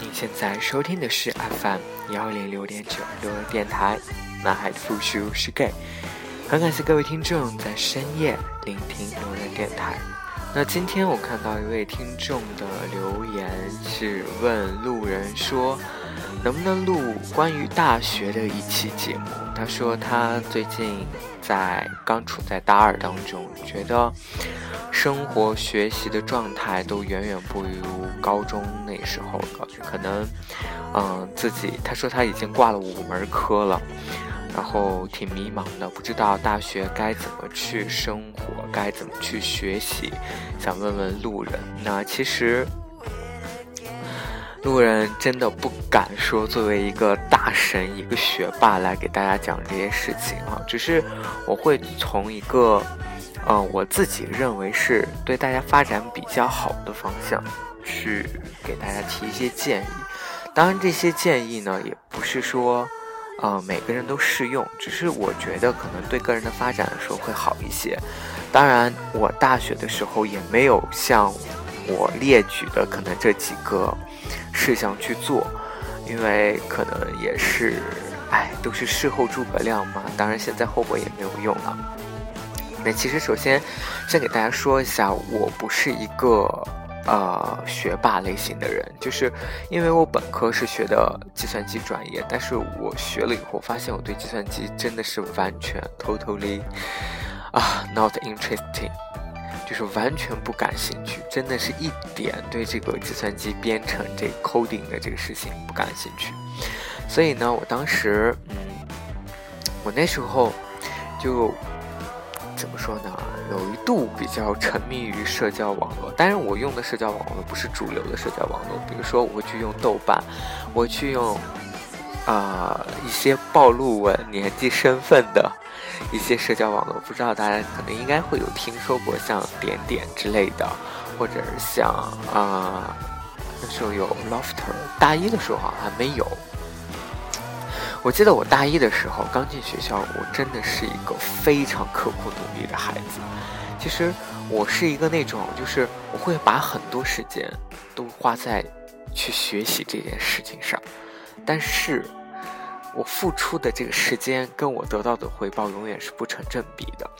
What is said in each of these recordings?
您现在收听的是 FM 幺零六点九六人电台。男孩的复数是 gay，很感谢各位听众在深夜聆听路人电台。那今天我看到一位听众的留言是问路人说，能不能录关于大学的一期节目？他说他最近在刚处在大二当中，觉得生活学习的状态都远远不如高中那时候了，可能嗯自己他说他已经挂了五门科了。然后挺迷茫的，不知道大学该怎么去生活，该怎么去学习，想问问路人。那其实路人真的不敢说作为一个大神、一个学霸来给大家讲这些事情啊，只是我会从一个，嗯，我自己认为是对大家发展比较好的方向去给大家提一些建议。当然，这些建议呢，也不是说。呃，每个人都适用，只是我觉得可能对个人的发展的时候会好一些。当然，我大学的时候也没有像我列举的可能这几个事项去做，因为可能也是，哎，都是事后诸葛亮嘛。当然，现在后悔也没有用了。那其实首先先给大家说一下，我不是一个。呃，学霸类型的人，就是因为我本科是学的计算机专业，但是我学了以后，发现我对计算机真的是完全 totally 啊 not interesting，就是完全不感兴趣，真的是一点对这个计算机编程这 coding 的这个事情不感兴趣。所以呢，我当时，嗯，我那时候就。怎么说呢？有一度比较沉迷于社交网络，但是我用的社交网络不是主流的社交网络，比如说我去用豆瓣，我去用啊一些暴露我年纪身份的一些社交网络，不知道大家可能应该会有听说过，像点点之类的，或者是像啊那时候有 Lofter，大一的时候好像还没有。我记得我大一的时候刚进学校，我真的是一个非常刻苦努力的孩子。其实我是一个那种，就是我会把很多时间都花在去学习这件事情上，但是我付出的这个时间跟我得到的回报永远是不成正比的。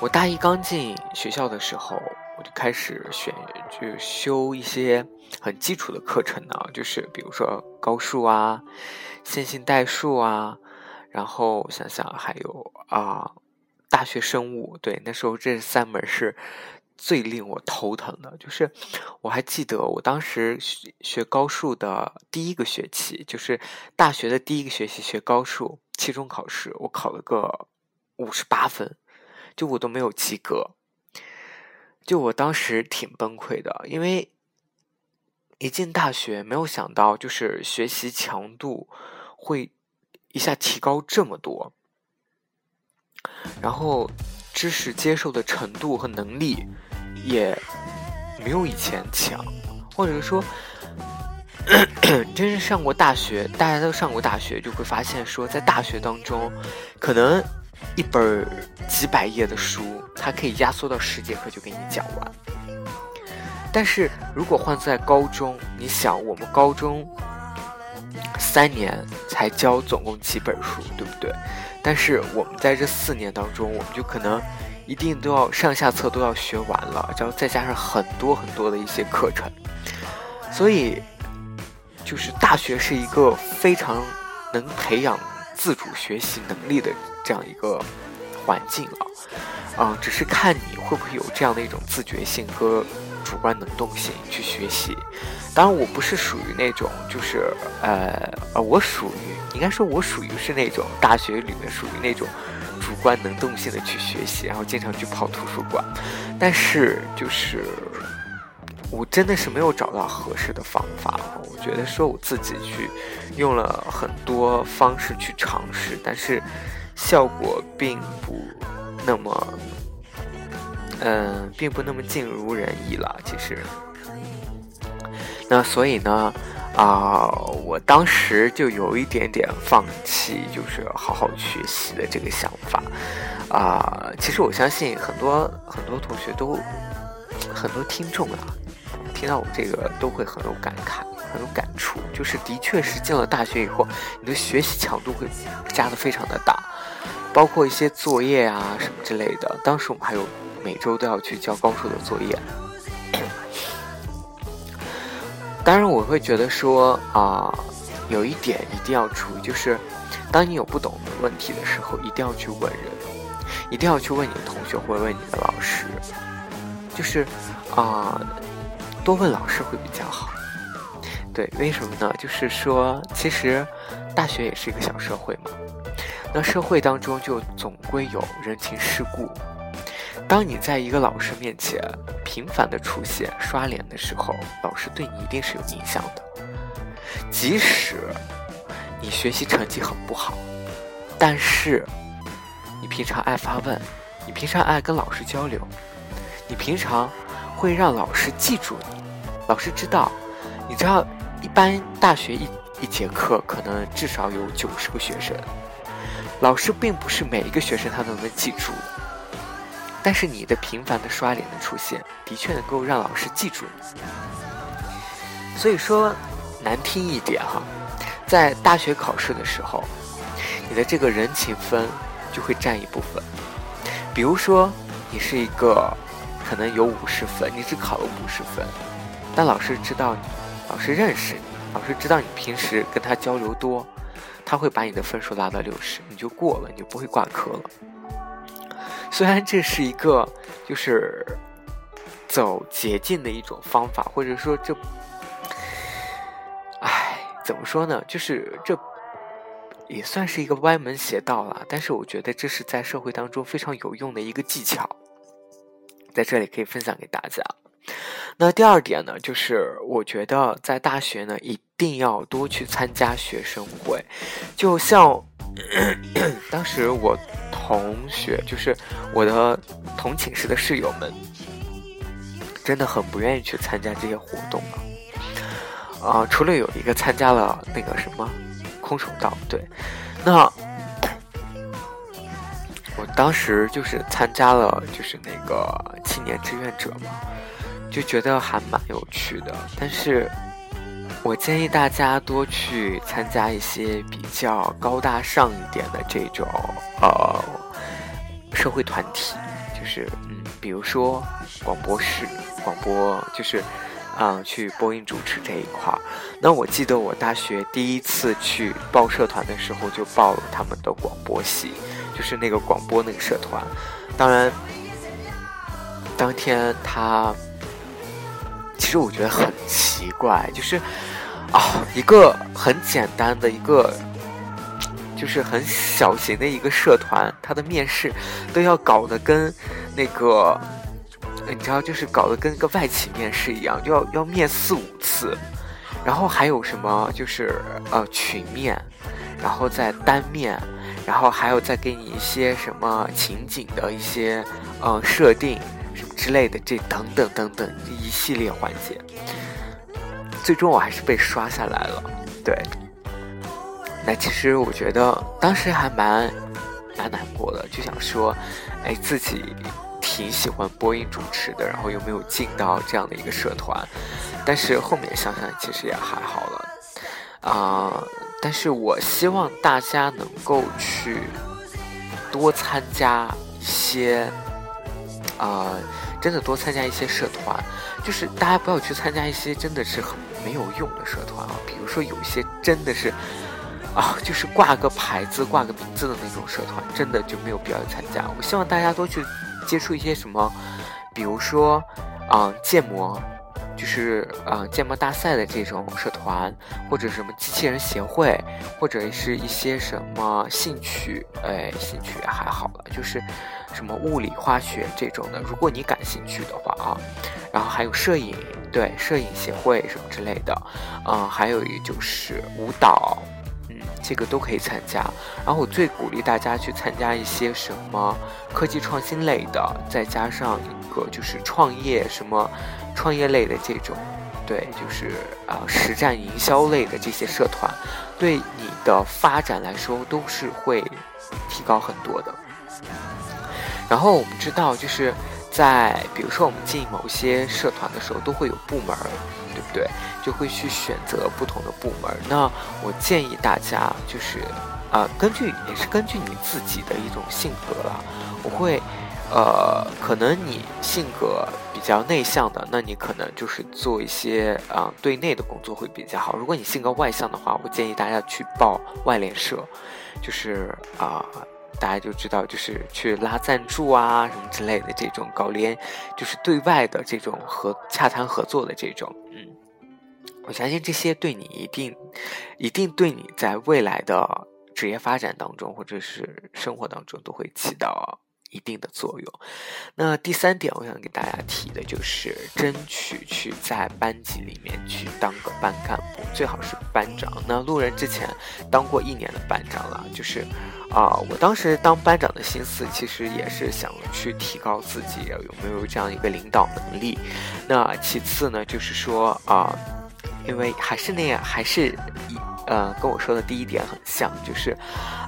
我大一刚进学校的时候。我就开始选，就修一些很基础的课程呢，就是比如说高数啊、线性代数啊，然后想想还有啊大学生物。对，那时候这三门是最令我头疼的。就是我还记得我当时学高数的第一个学期，就是大学的第一个学期学高数，期中考试我考了个五十八分，就我都没有及格。就我当时挺崩溃的，因为一进大学没有想到，就是学习强度会一下提高这么多，然后知识接受的程度和能力也没有以前强，或者说，真是上过大学，大家都上过大学，就会发现说，在大学当中，可能。一本几百页的书，它可以压缩到十节课就给你讲完。但是如果换在高中，你想，我们高中三年才教总共几本书，对不对？但是我们在这四年当中，我们就可能一定都要上下册都要学完了，然后再加上很多很多的一些课程。所以，就是大学是一个非常能培养自主学习能力的。这样一个环境啊，嗯，只是看你会不会有这样的一种自觉性和主观能动性去学习。当然，我不是属于那种，就是呃呃，我属于应该说，我属于是那种大学里面属于那种主观能动性的去学习，然后经常去跑图书馆。但是，就是我真的是没有找到合适的方法。我觉得说我自己去用了很多方式去尝试，但是。效果并不那么，嗯，并不那么尽如人意了。其实，那所以呢，啊，我当时就有一点点放弃，就是好好学习的这个想法。啊，其实我相信很多很多同学都，很多听众啊，听到我这个都会很有感慨，很有感触。就是的确是进了大学以后，你的学习强度会加的非常的大，包括一些作业啊什么之类的。当时我们还有每周都要去交高数的作业。当然，我会觉得说啊，有一点一定要注意，就是当你有不懂的问题的时候，一定要去问人，一定要去问你的同学或问你的老师，就是啊，多问老师会比较好。对，为什么呢？就是说，其实大学也是一个小社会嘛，那社会当中就总归有人情世故。当你在一个老师面前频繁的出现刷脸的时候，老师对你一定是有印象的。即使你学习成绩很不好，但是你平常爱发问，你平常爱跟老师交流，你平常会让老师记住你。老师知道，你知道，一般大学一一节课可能至少有九十个学生，老师并不是每一个学生他都能记住。但是你的频繁的刷脸的出现，的确能够让老师记住你。所以说，难听一点哈，在大学考试的时候，你的这个人情分就会占一部分。比如说，你是一个可能有五十分，你只考了五十分，但老师知道你，老师认识你，老师知道你平时跟他交流多，他会把你的分数拉到六十，你就过了，你就不会挂科了。虽然这是一个就是走捷径的一种方法，或者说这，唉，怎么说呢？就是这也算是一个歪门邪道了。但是我觉得这是在社会当中非常有用的一个技巧，在这里可以分享给大家。那第二点呢，就是我觉得在大学呢一定要多去参加学生会，就像 当时我。同学就是我的同寝室的室友们，真的很不愿意去参加这些活动啊！啊，除了有一个参加了那个什么空手道，对，那我当时就是参加了就是那个青年志愿者嘛，就觉得还蛮有趣的，但是。我建议大家多去参加一些比较高大上一点的这种呃社会团体，就是嗯，比如说广播室、广播，就是嗯去播音主持这一块儿。那我记得我大学第一次去报社团的时候，就报了他们的广播系，就是那个广播那个社团。当然，当天他其实我觉得很奇怪，就是。啊，一个很简单的一个，就是很小型的一个社团，它的面试都要搞得跟那个，你知道，就是搞得跟个外企面试一样，要要面四五次，然后还有什么就是呃群面，然后再单面，然后还有再给你一些什么情景的一些呃设定什么之类的，这等等等等一系列环节。最终我还是被刷下来了，对。那其实我觉得当时还蛮蛮难过的，就想说，哎，自己挺喜欢播音主持的，然后又没有进到这样的一个社团。但是后面想想，其实也还好了啊。但是我希望大家能够去多参加一些，啊，真的多参加一些社团，就是大家不要去参加一些真的是很。没有用的社团啊，比如说有一些真的是，啊，就是挂个牌子、挂个名字的那种社团，真的就没有必要参加。我希望大家多去接触一些什么，比如说，嗯，建模，就是嗯，建模大赛的这种社团，或者什么机器人协会，或者是一些什么兴趣，哎，兴趣还好了，就是什么物理、化学这种的。如果你感兴趣的话啊，然后还有摄影。对，摄影协会什么之类的，嗯，还有一就是舞蹈，这个都可以参加。然后我最鼓励大家去参加一些什么科技创新类的，再加上一个就是创业什么创业类的这种，对，就是啊实战营销类的这些社团，对你的发展来说都是会提高很多的。然后我们知道就是。在比如说我们进某些社团的时候，都会有部门，对不对？就会去选择不同的部门。那我建议大家就是，啊，根据也是根据你自己的一种性格了，我会。呃，可能你性格比较内向的，那你可能就是做一些啊对内的工作会比较好。如果你性格外向的话，我建议大家去报外联社，就是啊，大家就知道就是去拉赞助啊什么之类的这种搞联，就是对外的这种合洽谈合作的这种，嗯，我相信这些对你一定一定对你在未来的职业发展当中或者是生活当中都会起到。一定的作用。那第三点，我想给大家提的就是争取去在班级里面去当个班干部，最好是班长。那路人之前当过一年的班长了，就是啊，我当时当班长的心思其实也是想去提高自己有没有这样一个领导能力。那其次呢，就是说啊，因为还是那样，还是一。呃，跟我说的第一点很像，就是，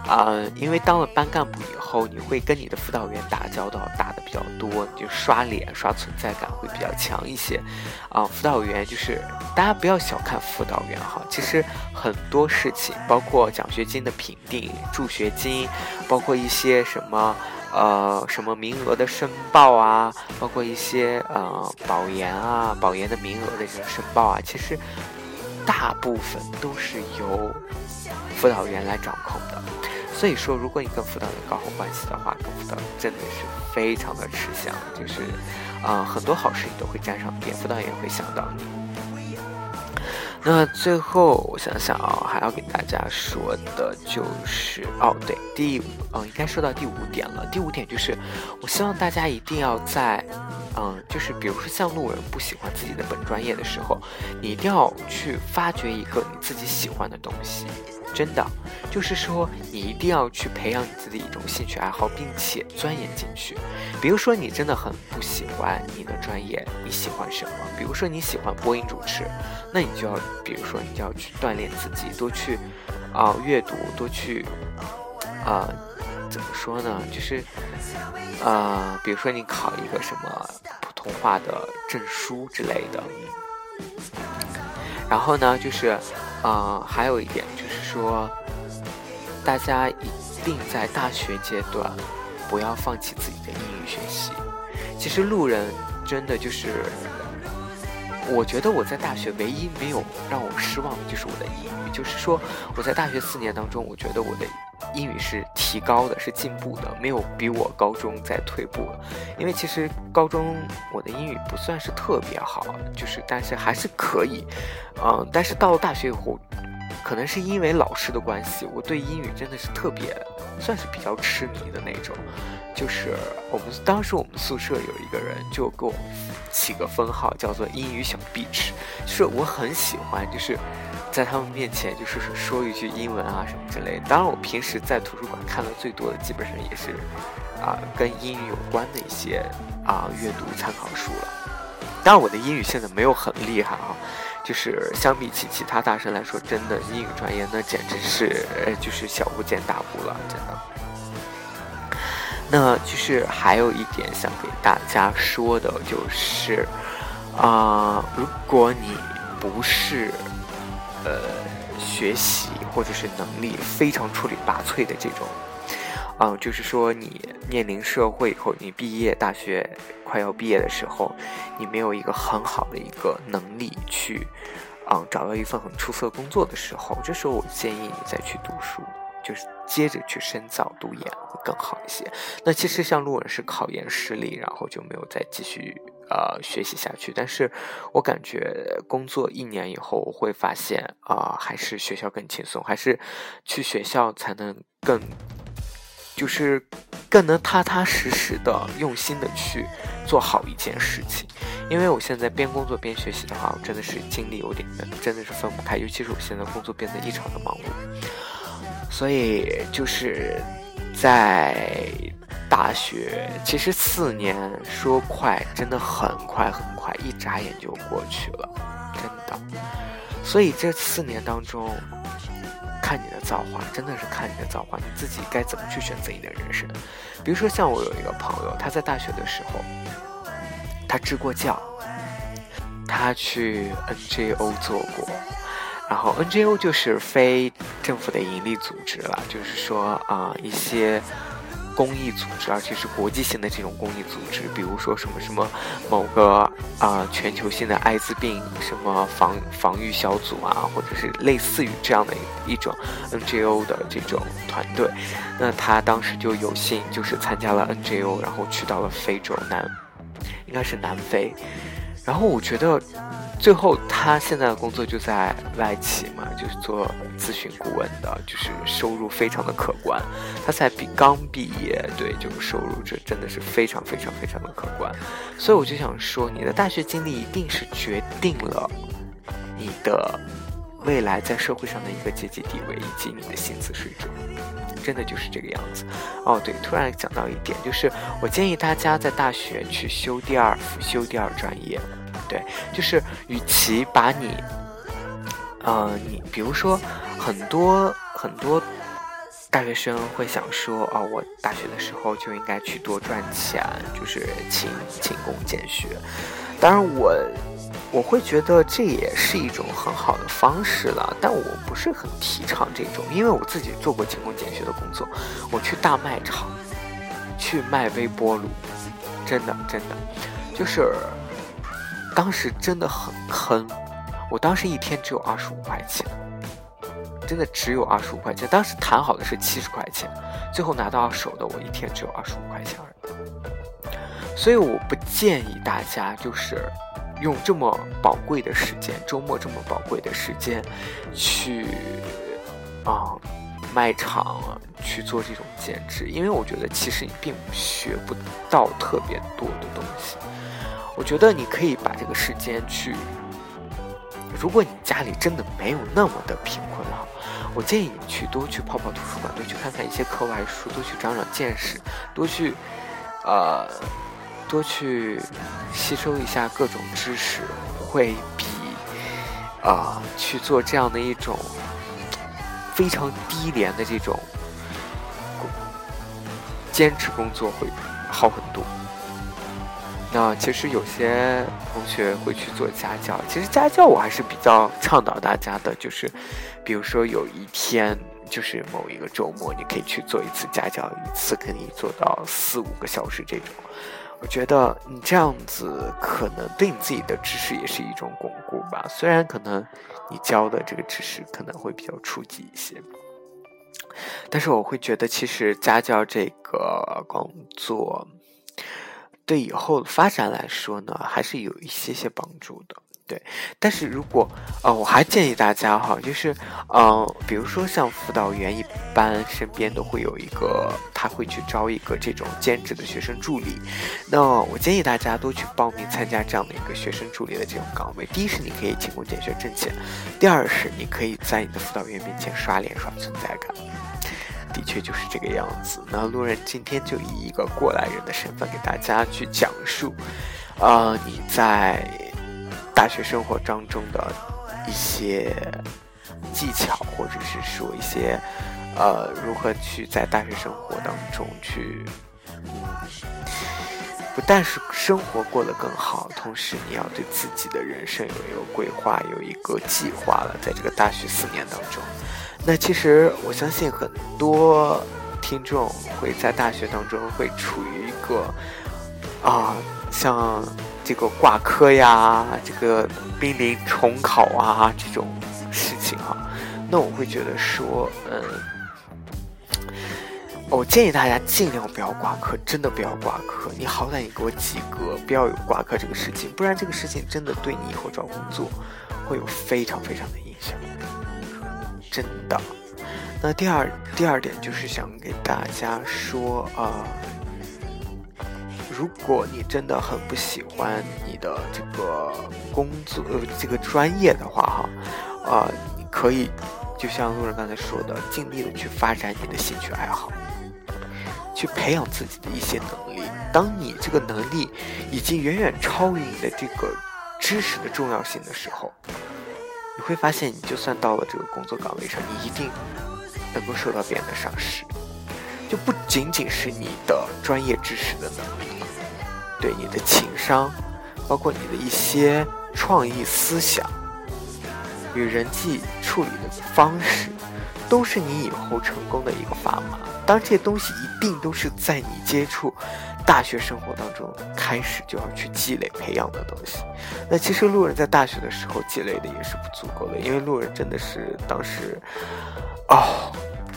呃，因为当了班干部以后，你会跟你的辅导员打交道，打的比较多，就刷脸、刷存在感会比较强一些。啊，辅导员就是大家不要小看辅导员哈，其实很多事情，包括奖学金的评定、助学金，包括一些什么呃什么名额的申报啊，包括一些呃保研啊、保研的名额的这种申报啊，其实。大部分都是由辅导员来掌控的，所以说，如果你跟辅导员搞好关系的话，跟辅导员真的是非常的吃香，就是，啊，很多好事你都会沾上边，辅导员会想到你。那最后我想想啊，还要给大家说的就是哦，对，第嗯，应该说到第五点了。第五点就是，我希望大家一定要在，嗯，就是比如说像路人不喜欢自己的本专业的时候，你一定要去发掘一个你自己喜欢的东西。真的，就是说，你一定要去培养你自己一种兴趣爱好，并且钻研进去。比如说，你真的很不喜欢你的专业，你喜欢什么？比如说，你喜欢播音主持，那你就要，比如说，你就要去锻炼自己，多去啊阅读，多去啊怎么说呢？就是啊，比如说你考一个什么普通话的证书之类的。然后呢，就是。啊，还有一点就是说，大家一定在大学阶段不要放弃自己的英语学习。其实路人真的就是，我觉得我在大学唯一没有让我失望的就是我的英语。就是说，我在大学四年当中，我觉得我的英语是提高的，是进步的，没有比我高中再退步了。因为其实高中我的英语不算是特别好，就是但是还是可以。嗯，但是到了大学以后，可能是因为老师的关系，我对英语真的是特别，算是比较痴迷的那种。就是我们当时我们宿舍有一个人就给我起个封号，叫做英语小 bitch，就是我很喜欢，就是在他们面前就是说一句英文啊什么之类。当然，我平时在图书馆看的最多的，基本上也是啊跟英语有关的一些啊阅读参考书了。当然，我的英语现在没有很厉害啊。就是相比起其他大神来说，真的英语专业那简直是就是小巫见大巫了，真的。那就是还有一点想给大家说的，就是啊，如果你不是呃学习或者是能力非常出类拔萃的这种。嗯，就是说你面临社会以后，你毕业大学快要毕业的时候，你没有一个很好的一个能力去，嗯，找到一份很出色工作的时候，这时候我建议你再去读书，就是接着去深造读研会更好一些。那其实像路人是考研失利，然后就没有再继续呃学习下去。但是我感觉工作一年以后，我会发现啊，还是学校更轻松，还是去学校才能更。就是更能踏踏实实的、用心的去做好一件事情，因为我现在边工作边学习的话，我真的是精力有点真的是分不开，尤其是我现在工作变得异常的忙碌，所以就是在大学，其实四年说快真的很快很快，一眨眼就过去了，真的，所以这四年当中。看你的造化，真的是看你的造化，你自己该怎么去选择你的人生。比如说，像我有一个朋友，他在大学的时候，他支过教，他去 NGO 做过，然后 NGO 就是非政府的盈利组织了，就是说啊一些。公益组织，而且是国际性的这种公益组织，比如说什么什么某个啊全球性的艾滋病什么防防御小组啊，或者是类似于这样的一种 NGO 的这种团队，那他当时就有幸就是参加了 NGO，然后去到了非洲南，应该是南非，然后我觉得。最后，他现在的工作就在外企嘛，就是做咨询顾问的，就是收入非常的可观。他才毕刚毕业，对，这种收入这真的是非常非常非常的可观。所以我就想说，你的大学经历一定是决定了你的未来在社会上的一个阶级地位以及你的薪资水准，真的就是这个样子。哦，对，突然讲到一点，就是我建议大家在大学去修第二修第二专业。对，就是与其把你，呃，你比如说很多很多大学生会想说，哦，我大学的时候就应该去多赚钱，就是勤勤工俭学。当然，我我会觉得这也是一种很好的方式了，但我不是很提倡这种，因为我自己做过勤工俭学的工作，我去大卖场去卖微波炉，真的真的就是。当时真的很坑，我当时一天只有二十五块钱，真的只有二十五块钱。当时谈好的是七十块钱，最后拿到手的我一天只有二十五块钱而已。所以我不建议大家就是用这么宝贵的时间，周末这么宝贵的时间去啊卖场去做这种兼职，因为我觉得其实你并学不到特别多的东西。我觉得你可以把这个时间去，如果你家里真的没有那么的贫困哈，我建议你去多去泡泡图书馆，多去看看一些课外书，多去长长见识，多去，呃，多去吸收一下各种知识，会比啊去做这样的一种非常低廉的这种兼职工作会好很多。那其实有些同学会去做家教，其实家教我还是比较倡导大家的，就是，比如说有一天，就是某一个周末，你可以去做一次家教，一次可以做到四五个小时这种。我觉得你这样子可能对你自己的知识也是一种巩固吧，虽然可能你教的这个知识可能会比较初级一些，但是我会觉得其实家教这个工作。对以后的发展来说呢，还是有一些些帮助的。对，但是如果呃，我还建议大家哈，就是呃，比如说像辅导员一般，身边都会有一个，他会去招一个这种兼职的学生助理。那我建议大家都去报名参加这样的一个学生助理的这种岗位。第一是你可以勤工俭学挣钱，第二是你可以在你的辅导员面前刷脸刷存在感。的确就是这个样子。那路人今天就以一个过来人的身份给大家去讲述，呃，你在大学生活当中的一些技巧，或者是说一些呃，如何去在大学生活当中去，不但是生活过得更好，同时你要对自己的人生有一个规划，有一个计划了，在这个大学四年当中。那其实我相信很多听众会在大学当中会处于一个啊，像这个挂科呀，这个濒临重考啊这种事情哈。那我会觉得说，嗯，我建议大家尽量不要挂科，真的不要挂科。你好歹你给我及格，不要有挂科这个事情，不然这个事情真的对你以后找工作会有非常非常的影响。真的，那第二第二点就是想给大家说啊，如果你真的很不喜欢你的这个工作呃这个专业的话哈，啊，你可以就像路人刚才说的，尽力的去发展你的兴趣爱好，去培养自己的一些能力。当你这个能力已经远远超于你的这个知识的重要性的时候。你会发现，你就算到了这个工作岗位上，你一定能够受到别人的赏识，就不仅仅是你的专业知识的能力，对你的情商，包括你的一些创意思想与人际处理的方式，都是你以后成功的一个砝码。当这些东西一定都是在你接触大学生活当中开始就要去积累培养的东西。那其实路人在大学的时候积累的也是不足够的，因为路人真的是当时，哦。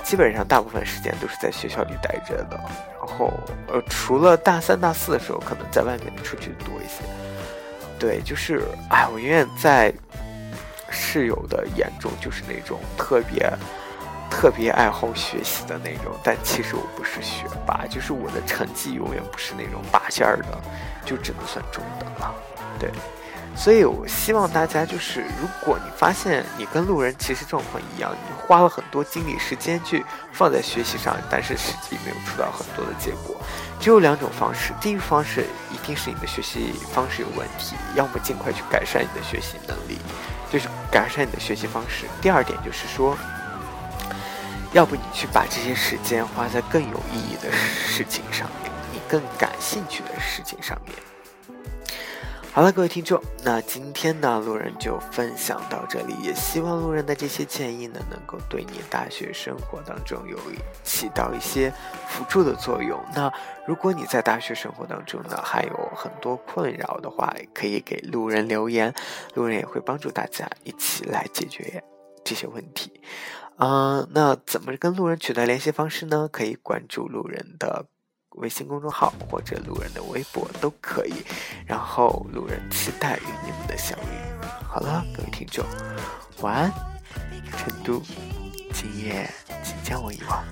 基本上大部分时间都是在学校里待着的，然后呃，除了大三、大四的时候，可能在外面出去多一些。对，就是哎，我永远在室友的眼中就是那种特别特别爱好学习的那种，但其实我不是学霸，就是我的成绩永远不是那种拔尖儿的，就只能算中等了。对。所以，我希望大家就是，如果你发现你跟路人其实状况一样，你花了很多精力时间去放在学习上，但是实际没有出到很多的结果，只有两种方式。第一个方式一定是你的学习方式有问题，要么尽快去改善你的学习能力，就是改善你的学习方式。第二点就是说，要不你去把这些时间花在更有意义的事情上面，你更感兴趣的事情上面。好了，各位听众，那今天呢，路人就分享到这里，也希望路人的这些建议呢，能够对你大学生活当中有起到一些辅助的作用。那如果你在大学生活当中呢，还有很多困扰的话，可以给路人留言，路人也会帮助大家一起来解决这些问题。嗯，那怎么跟路人取得联系方式呢？可以关注路人的。微信公众号或者路人的微博都可以，然后路人期待与你们的相遇。好了，各位听众，晚安，成都，今夜请将我遗忘。